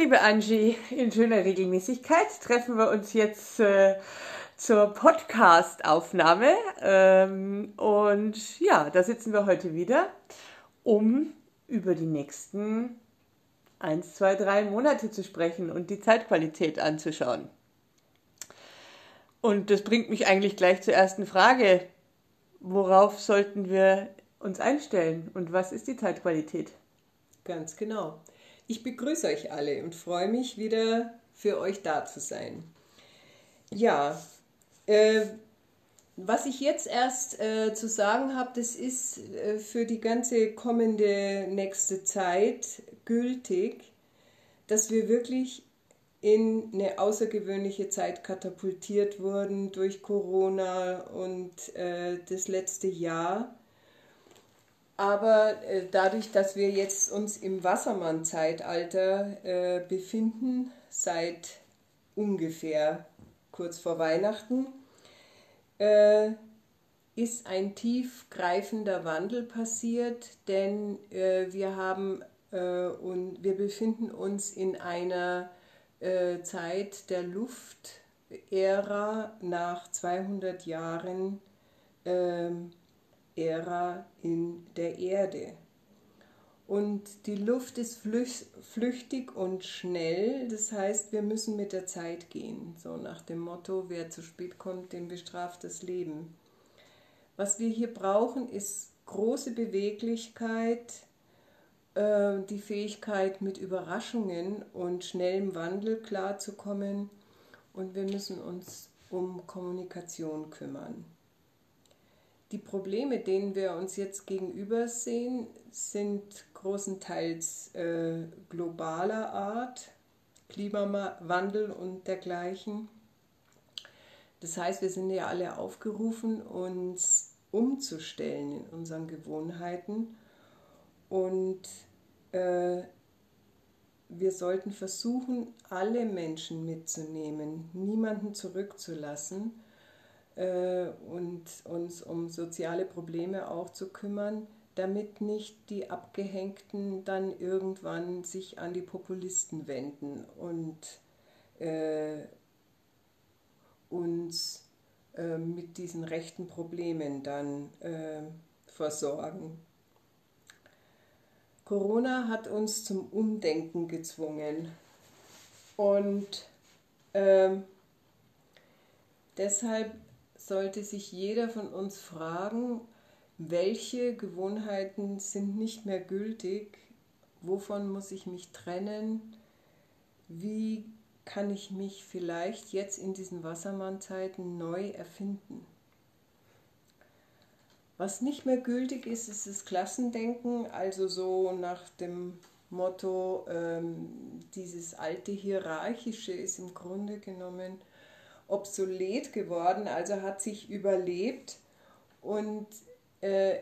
liebe Angie, in schöner Regelmäßigkeit treffen wir uns jetzt äh, zur Podcast-Aufnahme. Ähm, und ja, da sitzen wir heute wieder, um über die nächsten eins, zwei, drei Monate zu sprechen und die Zeitqualität anzuschauen. Und das bringt mich eigentlich gleich zur ersten Frage. Worauf sollten wir uns einstellen und was ist die Zeitqualität? Ganz genau. Ich begrüße euch alle und freue mich wieder für euch da zu sein. Ja, äh, was ich jetzt erst äh, zu sagen habe, das ist äh, für die ganze kommende nächste Zeit gültig, dass wir wirklich in eine außergewöhnliche Zeit katapultiert wurden durch Corona und äh, das letzte Jahr aber äh, dadurch, dass wir jetzt uns im Wassermann-Zeitalter äh, befinden, seit ungefähr kurz vor Weihnachten, äh, ist ein tiefgreifender Wandel passiert, denn äh, wir haben äh, und wir befinden uns in einer äh, Zeit der Luftära nach 200 Jahren ähm, Ära in der Erde. Und die Luft ist flüchtig und schnell, das heißt, wir müssen mit der Zeit gehen. So nach dem Motto, wer zu spät kommt, dem bestraft das Leben. Was wir hier brauchen, ist große Beweglichkeit, äh, die Fähigkeit, mit Überraschungen und schnellem Wandel klarzukommen. Und wir müssen uns um Kommunikation kümmern. Die Probleme, denen wir uns jetzt gegenüber sehen, sind großenteils äh, globaler Art, Klimawandel und dergleichen. Das heißt, wir sind ja alle aufgerufen, uns umzustellen in unseren Gewohnheiten und äh, wir sollten versuchen, alle Menschen mitzunehmen, niemanden zurückzulassen äh, und uns um soziale Probleme auch zu kümmern, damit nicht die Abgehängten dann irgendwann sich an die Populisten wenden und äh, uns äh, mit diesen rechten Problemen dann äh, versorgen. Corona hat uns zum Umdenken gezwungen und ähm, deshalb sollte sich jeder von uns fragen, welche Gewohnheiten sind nicht mehr gültig, wovon muss ich mich trennen, wie kann ich mich vielleicht jetzt in diesen Wassermannzeiten neu erfinden. Was nicht mehr gültig ist, ist das Klassendenken, also so nach dem Motto, ähm, dieses alte Hierarchische ist im Grunde genommen obsolet geworden, also hat sich überlebt und äh,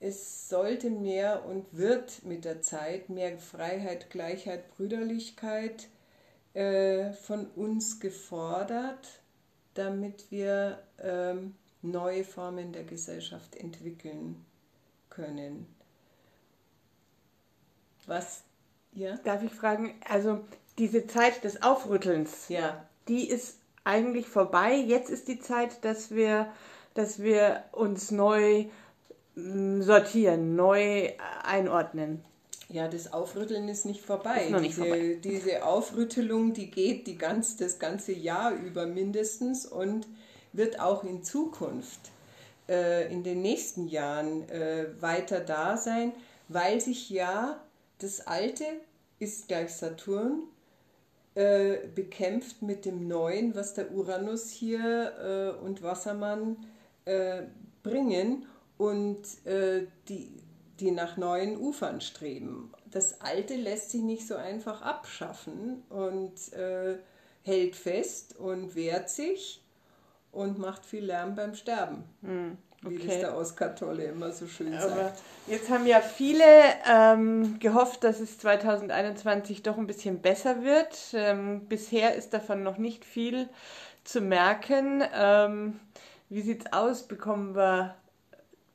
es sollte mehr und wird mit der Zeit mehr Freiheit, Gleichheit, Brüderlichkeit äh, von uns gefordert, damit wir ähm, neue Formen der Gesellschaft entwickeln können. Was? Ja? Darf ich fragen, also diese Zeit des Aufrüttelns, ja. die ist eigentlich vorbei. Jetzt ist die Zeit, dass wir, dass wir uns neu mm, sortieren, neu einordnen. Ja, das Aufrütteln ist nicht vorbei. Ist noch nicht diese, vorbei. diese Aufrüttelung, die geht die ganz, das ganze Jahr über mindestens und wird auch in Zukunft, äh, in den nächsten Jahren äh, weiter da sein, weil sich ja das Alte ist gleich Saturn, äh, bekämpft mit dem Neuen, was der Uranus hier äh, und Wassermann äh, bringen und äh, die, die nach neuen Ufern streben. Das Alte lässt sich nicht so einfach abschaffen und äh, hält fest und wehrt sich und macht viel Lärm beim Sterben. Hm. Okay. Wie das der Oskar Tolle immer so schön Aber sagt. Jetzt haben ja viele ähm, gehofft, dass es 2021 doch ein bisschen besser wird. Ähm, bisher ist davon noch nicht viel zu merken. Ähm, wie es aus? Bekommen wir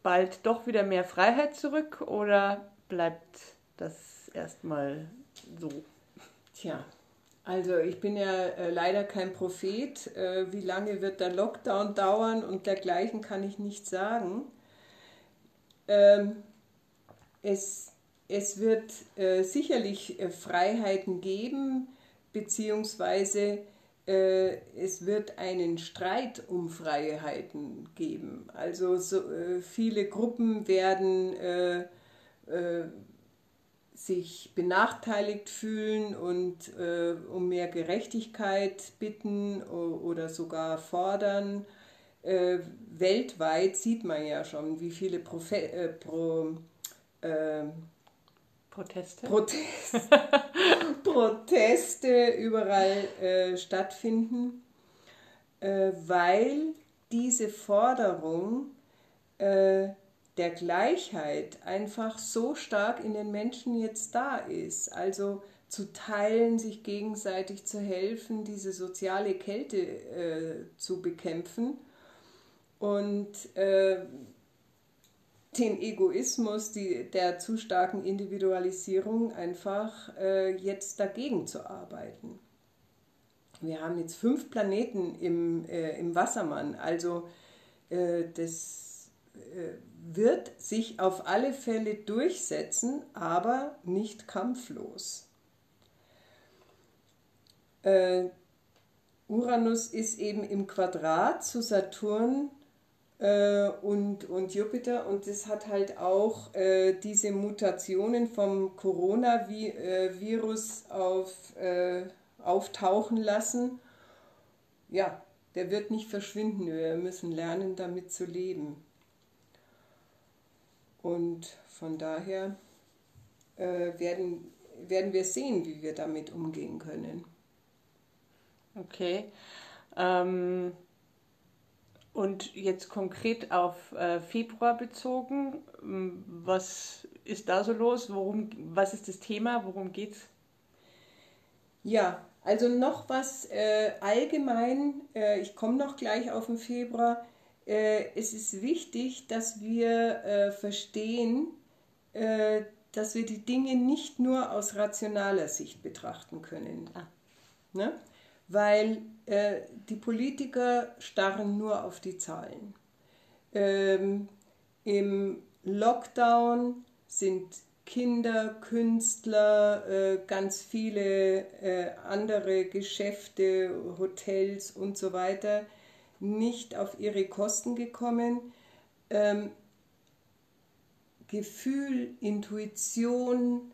bald doch wieder mehr Freiheit zurück oder bleibt das erstmal so? Tja, Also ich bin ja äh, leider kein Prophet. Äh, wie lange wird der Lockdown dauern und dergleichen kann ich nicht sagen. Ähm, es, es wird äh, sicherlich äh, Freiheiten geben, beziehungsweise äh, es wird einen Streit um Freiheiten geben. Also so, äh, viele Gruppen werden sich benachteiligt fühlen und äh, um mehr Gerechtigkeit bitten oder sogar fordern. Äh, weltweit sieht man ja schon, wie viele Profe äh, Pro, ähm, Proteste, Protest, Proteste überall äh, stattfinden, äh, weil diese Forderung äh, der Gleichheit einfach so stark in den Menschen jetzt da ist. Also zu teilen, sich gegenseitig zu helfen, diese soziale Kälte äh, zu bekämpfen und äh, den Egoismus die, der zu starken Individualisierung einfach äh, jetzt dagegen zu arbeiten. Wir haben jetzt fünf Planeten im, äh, im Wassermann, also äh, das äh, wird sich auf alle Fälle durchsetzen, aber nicht kampflos. Äh, Uranus ist eben im Quadrat zu Saturn äh, und, und Jupiter und das hat halt auch äh, diese Mutationen vom Coronavirus auf, äh, auftauchen lassen. Ja, der wird nicht verschwinden. Wir müssen lernen, damit zu leben. Und von daher äh, werden, werden wir sehen, wie wir damit umgehen können. Okay. Ähm, und jetzt konkret auf äh, Februar bezogen, was ist da so los? Worum, was ist das Thema? Worum geht's? Ja, also noch was äh, allgemein, äh, ich komme noch gleich auf den Februar äh, es ist wichtig, dass wir äh, verstehen, äh, dass wir die Dinge nicht nur aus rationaler Sicht betrachten können. Ah. Ne? Weil äh, die Politiker starren nur auf die Zahlen. Ähm, Im Lockdown sind Kinder, Künstler, äh, ganz viele äh, andere Geschäfte, Hotels und so weiter nicht auf ihre Kosten gekommen. Ähm, Gefühl, Intuition,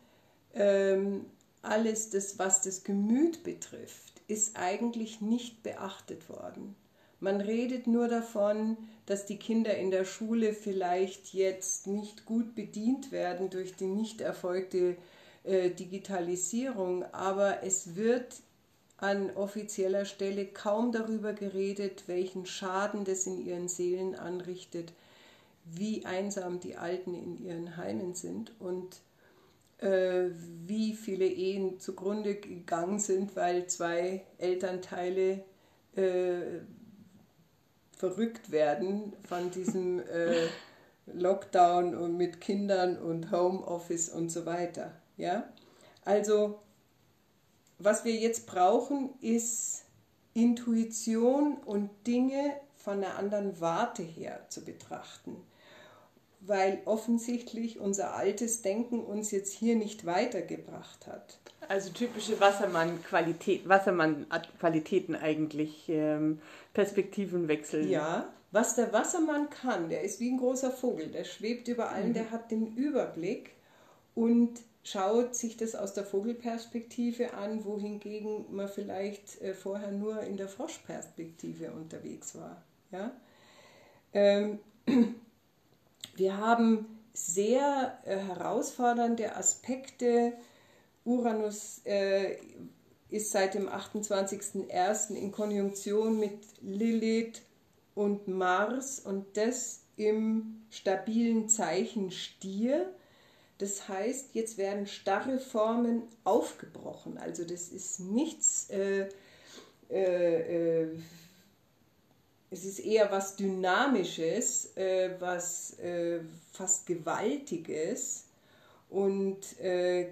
ähm, alles das, was das Gemüt betrifft, ist eigentlich nicht beachtet worden. Man redet nur davon, dass die Kinder in der Schule vielleicht jetzt nicht gut bedient werden durch die nicht erfolgte äh, Digitalisierung, aber es wird an offizieller Stelle kaum darüber geredet, welchen Schaden das in ihren Seelen anrichtet, wie einsam die Alten in ihren Heimen sind und äh, wie viele Ehen zugrunde gegangen sind, weil zwei Elternteile äh, verrückt werden von diesem äh, Lockdown und mit Kindern und Homeoffice und so weiter. Ja? Also was wir jetzt brauchen, ist Intuition und Dinge von einer anderen Warte her zu betrachten. Weil offensichtlich unser altes Denken uns jetzt hier nicht weitergebracht hat. Also typische Wassermann-Qualität, Wassermann-Qualitäten eigentlich, ähm, Perspektivenwechsel. Ja, was der Wassermann kann, der ist wie ein großer Vogel, der schwebt über allem, mhm. der hat den Überblick und schaut sich das aus der Vogelperspektive an, wohingegen man vielleicht äh, vorher nur in der Froschperspektive unterwegs war. Ja? Ähm, wir haben sehr äh, herausfordernde Aspekte. Uranus äh, ist seit dem 28.01. in Konjunktion mit Lilith und Mars und das im stabilen Zeichen Stier. Das heißt, jetzt werden starre Formen aufgebrochen. Also das ist nichts, äh, äh, äh, es ist eher was Dynamisches, äh, was äh, fast Gewaltiges und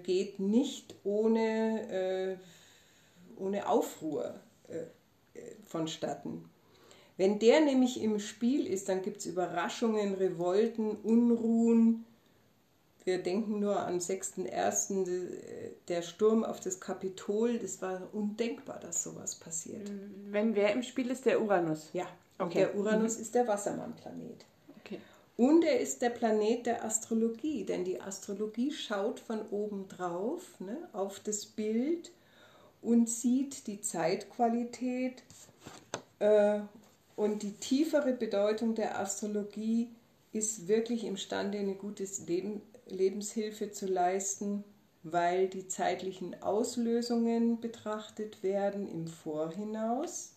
geht nicht ohne, ohne Aufruhr vonstatten. Wenn der nämlich im Spiel ist, dann gibt es Überraschungen, Revolten, Unruhen. Wir denken nur am 6.1. der Sturm auf das Kapitol. Das war undenkbar, dass sowas passiert. Wenn wer im Spiel ist, der Uranus. Ja, okay. der Uranus mhm. ist der Wassermann-Planet. Okay. Und er ist der Planet der Astrologie, denn die Astrologie schaut von oben drauf ne, auf das Bild und sieht die Zeitqualität äh, und die tiefere Bedeutung der Astrologie ist wirklich imstande, eine gute Leben, Lebenshilfe zu leisten, weil die zeitlichen Auslösungen betrachtet werden im Vorhinaus,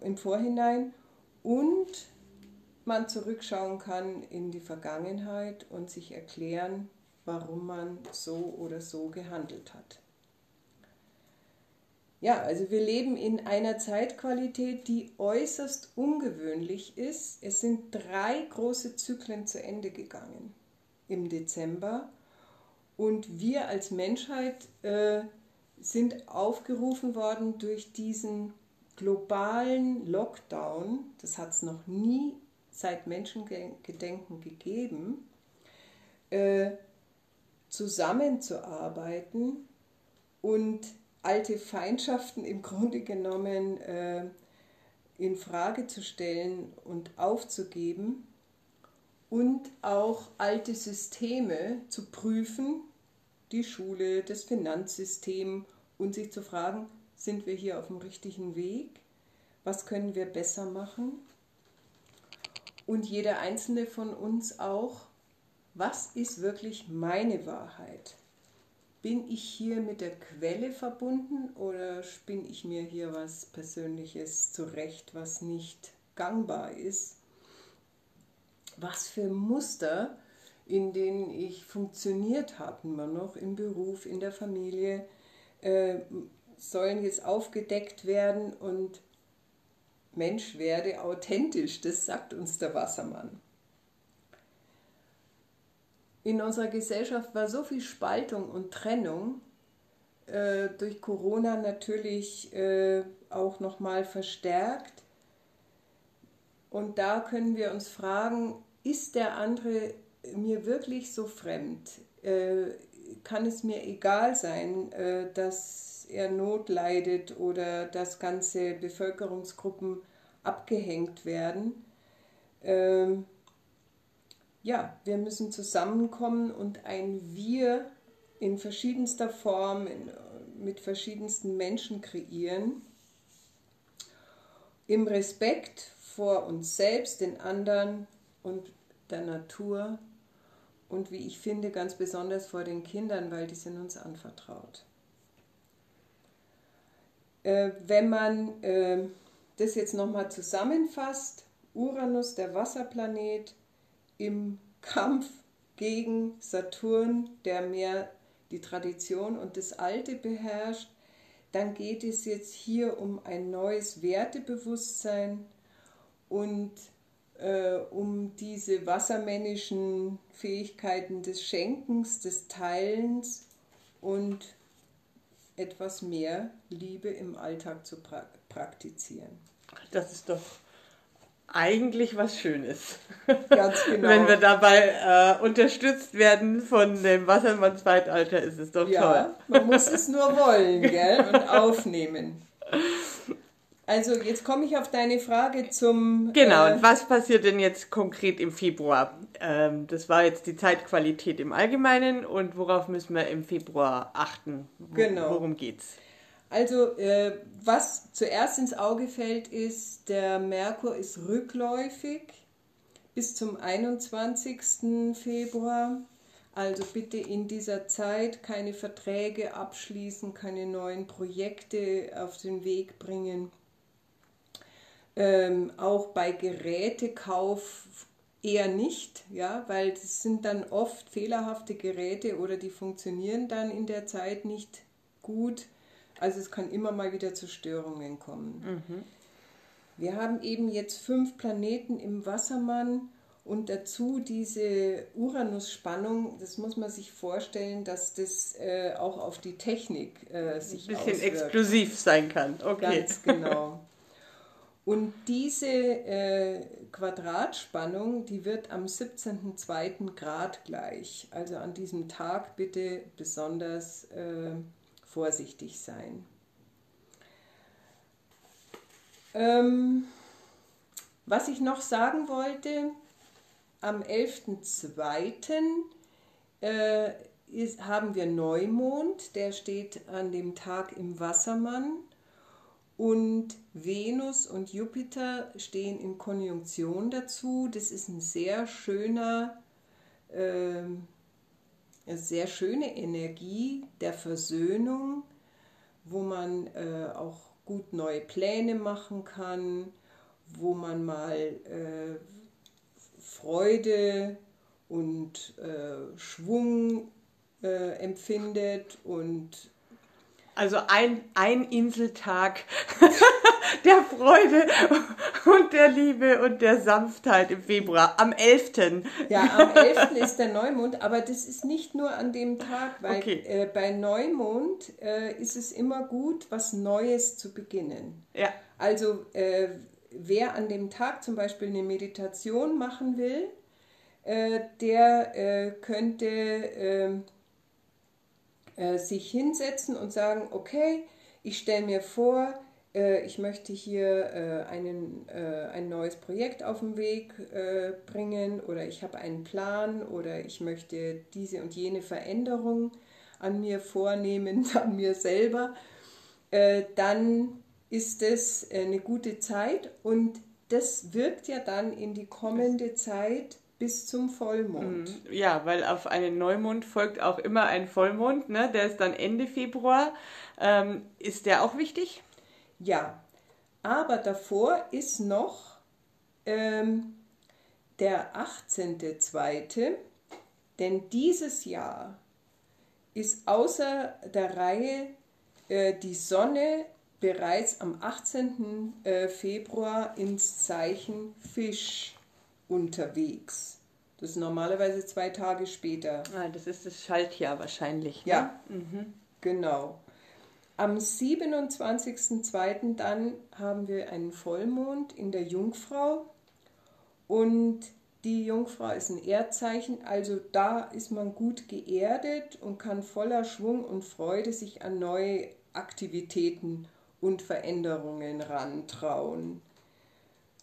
im Vorhinein und man zurückschauen kann in die Vergangenheit und sich erklären, warum man so oder so gehandelt hat. Ja, also wir leben in einer Zeitqualität, die äußerst ungewöhnlich ist. Es sind drei große Zyklen zu Ende gegangen im Dezember. Und wir als Menschheit äh, sind aufgerufen worden durch diesen globalen Lockdown, das hat es noch nie seit Menschengedenken gegeben, äh, zusammenzuarbeiten und alte Feindschaften im Grunde genommen äh, in Frage zu stellen und aufzugeben und auch alte Systeme zu prüfen, die Schule, das Finanzsystem und sich zu fragen, sind wir hier auf dem richtigen Weg? Was können wir besser machen? Und jeder einzelne von uns auch, was ist wirklich meine Wahrheit? bin ich hier mit der Quelle verbunden oder spinne ich mir hier was Persönliches zurecht, was nicht gangbar ist? Was für Muster, in denen ich funktioniert habe, immer noch im Beruf, in der Familie, äh, sollen jetzt aufgedeckt werden und Mensch werde authentisch, das sagt uns der Wassermann in unserer Gesellschaft war so viel Spaltung und Trennung, äh, durch Corona natürlich äh, auch nochmal verstärkt. Und da können wir uns fragen, ist der andere mir wirklich so fremd? Äh, kann es mir egal sein, äh, dass er Not leidet oder dass ganze Bevölkerungsgruppen abgehängt werden? Ähm, ja, wir müssen zusammenkommen und ein Wir in verschiedenster Form, in, mit verschiedensten Menschen kreieren, im Respekt vor uns selbst, den anderen und der Natur und wie ich finde ganz besonders vor den Kindern, weil die sind uns anvertraut. Äh, wenn man äh, das jetzt nochmal zusammenfasst, Uranus, der Wasserplanet, im Kampf gegen Saturn, der mehr die Tradition und das Alte beherrscht, dann geht es jetzt hier um ein neues Wertebewusstsein und äh, um diese wassermännischen Fähigkeiten des Schenkens, des Teilens und etwas mehr Liebe im Alltag zu pra praktizieren. Das ist doch eigentlich was Schönes. Ganz genau. Wenn wir dabei äh, unterstützt werden von dem Wassermann-Zeitalter, ist es doch ja, toll. Man muss es nur wollen, gell? Und aufnehmen. Also jetzt komme ich auf deine Frage zum. Genau, äh, und was passiert denn jetzt konkret im Februar? Ähm, das war jetzt die Zeitqualität im Allgemeinen und worauf müssen wir im Februar achten? Wo, genau. Worum geht's? Also, äh, was zuerst ins Auge fällt, ist, der Merkur ist rückläufig bis zum 21. Februar. Also bitte in dieser Zeit keine Verträge abschließen, keine neuen Projekte auf den Weg bringen. Ähm, auch bei Gerätekauf eher nicht, ja, weil das sind dann oft fehlerhafte Geräte oder die funktionieren dann in der Zeit nicht gut also es kann immer mal wieder zu Störungen kommen. Mhm. Wir haben eben jetzt fünf Planeten im Wassermann Und dazu diese Uranus-Spannung, das muss man sich vorstellen, dass das äh, auch auf die Technik äh, sich Ein bisschen auswirkt. explosiv sein kann. Okay. Ganz genau. Und diese äh, Quadratspannung, die wird am 17.02. Grad gleich. Also an diesem Tag bitte besonders äh, vorsichtig sein. Ähm, was ich noch sagen wollte, am 11.02. Äh, haben wir Neumond, der steht an dem Tag im Wassermann. Und Venus und Jupiter stehen in Konjunktion dazu. Das ist ein sehr schöner, äh, eine sehr schöne Energie der Versöhnung, wo man äh, auch gut neue Pläne machen kann, wo man mal äh, Freude und äh, Schwung äh, empfindet und Also ein, ein Inseltag der Freude und der Liebe und der Sanftheit im Februar, am 11. Ja, am 11. ist der Neumond, aber das ist nicht nur an dem Tag, weil Okay. äh, bei Neumond äh, ist es immer gut, was Neues zu beginnen. Ja, Also äh, wer an dem Tag zum Beispiel eine Meditation machen will, äh, der äh, könnte ähm, äh, sich hinsetzen und sagen, okay, ich stelle mir vor, äh, ich möchte hier äh, einen, äh, ein neues Projekt auf den Weg äh, bringen oder ich habe einen Plan oder ich möchte diese und jene Veränderung an mir vornehmen, an mir selber, dann ist es eine gute Zeit und das wirkt ja dann in die kommende Zeit bis zum Vollmond. ja, weil auf einen Neumond folgt auch immer ein Vollmond, ne? der ist dann Ende Februar. Ähm, ist der auch wichtig? Ja, aber davor ist noch ähm, der 18.2., denn dieses Jahr ist außer der Reihe äh, die Sonne bereits am 18. äh, Februar ins Zeichen Fisch unterwegs. Das ist normalerweise zwei Tage später. Ah, das ist das Schaltjahr wahrscheinlich. Ne? Ja, genau. Am 27.02. dann haben wir einen Vollmond in der Jungfrau und die Jungfrau ist ein Erdzeichen, also da ist man gut geerdet und kann voller Schwung und Freude sich an neue Aktivitäten und Veränderungen rantrauen.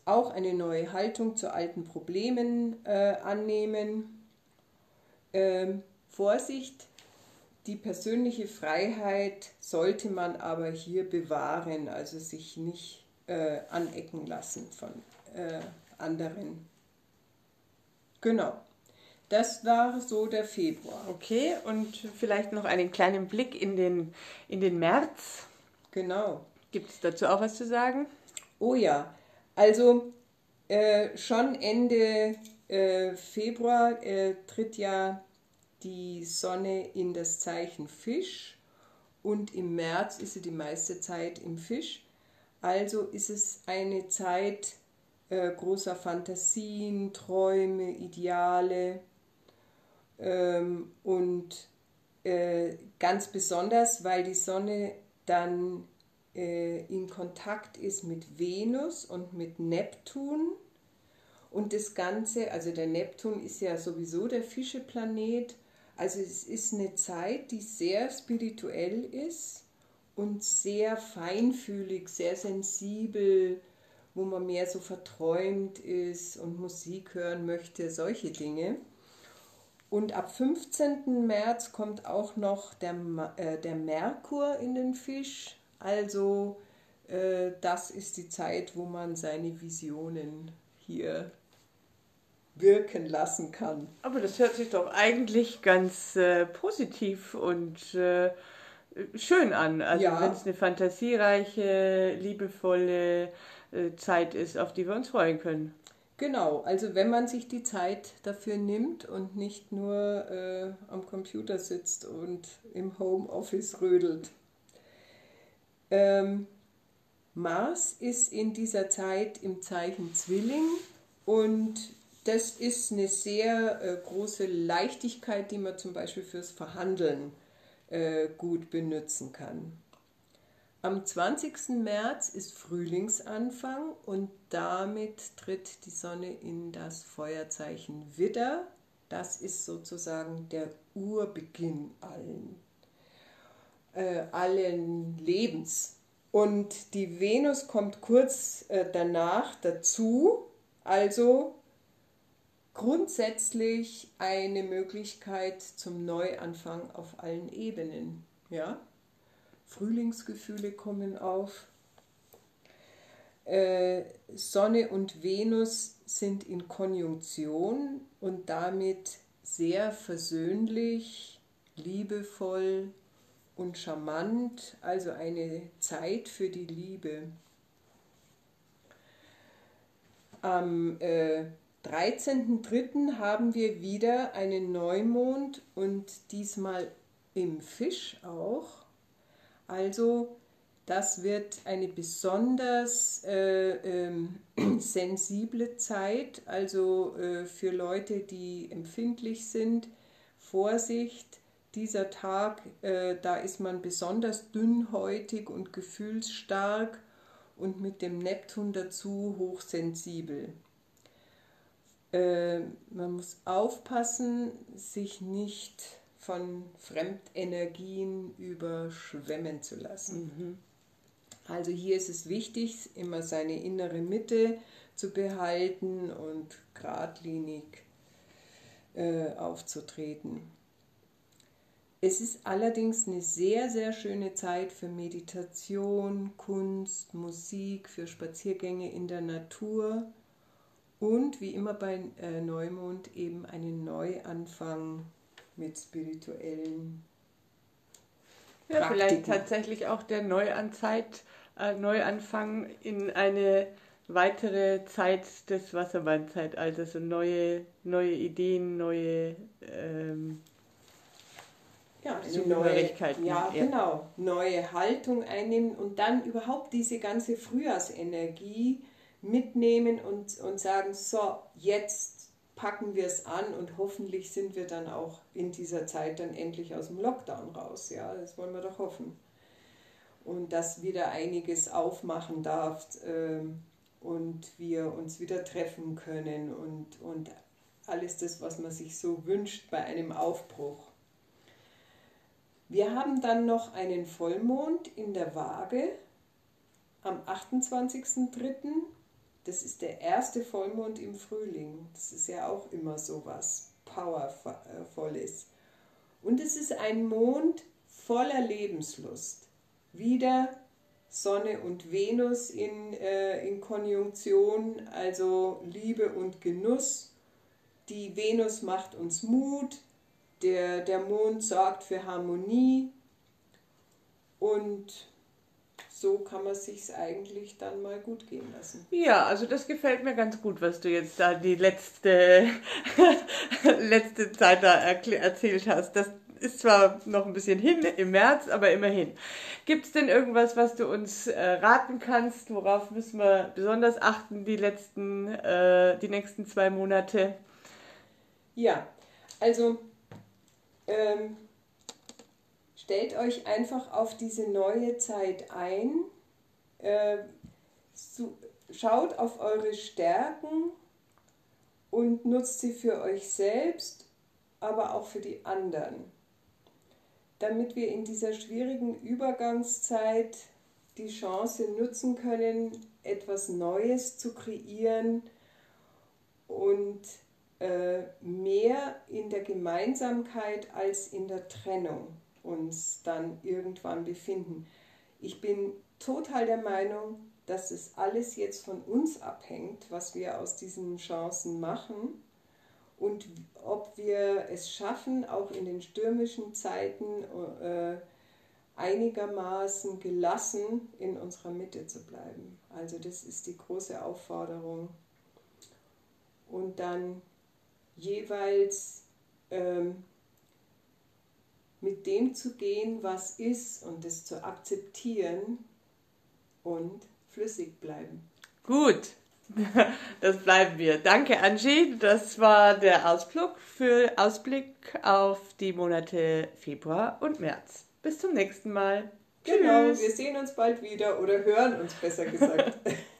Auch eine neue Haltung zu alten Problemen äh, annehmen. Ähm, Vorsicht, die persönliche Freiheit sollte man aber hier bewahren, also sich nicht äh, anecken lassen von äh, anderen. Genau, das war so der Februar. Okay, und vielleicht noch einen kleinen Blick in den, in den März. Genau. Gibt es dazu auch was zu sagen? Oh ja, also äh, schon Ende äh, Februar äh, tritt ja die Sonne in das Zeichen Fisch und im März ist sie die meiste Zeit im Fisch. Also ist es eine Zeit äh, großer Fantasien, Träume, Ideale ähm, und äh, ganz besonders, weil die Sonne dann in Kontakt ist mit Venus und mit Neptun. Und das Ganze, also der Neptun ist ja sowieso der Fischeplanet. Also es ist eine Zeit, die sehr spirituell ist und sehr feinfühlig, sehr sensibel, wo man mehr so verträumt ist und Musik hören möchte, solche Dinge. Und ab 15. März kommt auch noch der, äh, der Merkur in den Fisch. Also äh, das ist die Zeit, wo man seine Visionen hier wirken lassen kann. Aber das hört sich doch eigentlich ganz äh, positiv und äh, schön an. Also Ja. wenn es eine fantasiereiche, liebevolle äh, Zeit ist, auf die wir uns freuen können. Genau, also wenn man sich die Zeit dafür nimmt und nicht nur äh, am Computer sitzt und im Homeoffice rödelt. Ähm, Mars ist in dieser Zeit im Zeichen Zwilling und das ist eine sehr äh, große Leichtigkeit, die man zum Beispiel fürs Verhandeln äh, gut benutzen kann. Am 20. März ist Frühlingsanfang und damit tritt die Sonne in das Feuerzeichen Widder. Das ist sozusagen der Urbeginn allen, äh, allen Lebens. Und die Venus kommt kurz äh, danach dazu, also grundsätzlich eine Möglichkeit zum Neuanfang auf allen Ebenen. Ja? Frühlingsgefühle kommen auf. Äh, Sonne und Venus sind in Konjunktion und damit sehr versöhnlich, liebevoll und charmant, also eine Zeit für die Liebe. Am äh, 13.03. haben wir wieder einen Neumond und diesmal im Fisch auch. Also das wird eine besonders äh, äh, sensible Zeit, also äh, für Leute, die empfindlich sind. Vorsicht, dieser Tag, äh, da ist man besonders dünnhäutig und gefühlsstark und mit dem Neptun dazu hochsensibel. Äh, man muss aufpassen, sich nicht von Fremdenergien überschwemmen zu lassen. Mhm. Also hier ist es wichtig, immer seine innere Mitte zu behalten und geradlinig äh, aufzutreten. Es ist allerdings eine sehr, sehr schöne Zeit für Meditation, Kunst, Musik, für Spaziergänge in der Natur und wie immer bei äh, Neumond eben einen Neuanfang mit spirituellen ja, Praktiken. vielleicht tatsächlich auch der Neuanzeit, äh, Neuanfang in eine weitere Zeit des Wassermannzeitalters und neue, neue Ideen, neue ähm, ja, eine neue, ja, ja, genau, neue Haltung einnehmen und dann überhaupt diese ganze Frühjahrsenergie mitnehmen und, und sagen, so, jetzt packen wir es an und hoffentlich sind wir dann auch in dieser Zeit dann endlich aus dem Lockdown raus. Ja, das wollen wir doch hoffen. Und dass wieder einiges aufmachen darf ähm, und wir uns wieder treffen können und, und alles das, was man sich so wünscht bei einem Aufbruch. Wir haben dann noch einen Vollmond in der Waage am 28.03. Das ist der erste Vollmond im Frühling. Das ist ja auch immer so was Powervolles. Und es ist ein Mond voller Lebenslust. Wieder Sonne und Venus in, äh, in Konjunktion, also Liebe und Genuss. Die Venus macht uns Mut, der, der Mond sorgt für Harmonie und so kann man sich eigentlich dann mal gut gehen lassen. Ja, also das gefällt mir ganz gut, was du jetzt da die letzte, letzte Zeit da erzählt hast. Das ist zwar noch ein bisschen hin im März, aber immerhin. Gibt es denn irgendwas, was du uns äh, raten kannst? Worauf müssen wir besonders achten die letzten, äh, die nächsten zwei Monate? Ja, also ähm, stellt euch einfach auf diese neue Zeit ein, äh, schaut auf eure Stärken und nutzt sie für euch selbst, aber auch für die anderen, damit wir in dieser schwierigen Übergangszeit die Chance nutzen können, etwas Neues zu kreieren und äh, mehr in der Gemeinsamkeit als in der Trennung uns dann irgendwann befinden. Ich bin total der Meinung, dass es alles jetzt von uns abhängt, was wir aus diesen Chancen machen und ob wir es schaffen, auch in den stürmischen Zeiten äh, einigermaßen gelassen in unserer Mitte zu bleiben. Also das ist die große Aufforderung. Und dann jeweils ähm, mit dem zu gehen, was ist und es zu akzeptieren und flüssig bleiben. Gut, Das bleiben wir. Danke, Angie. Das war der Ausflug für Ausblick auf die Monate Februar und März. Bis zum nächsten Mal. Genau, Tschüss. wir sehen uns bald wieder oder hören uns besser gesagt.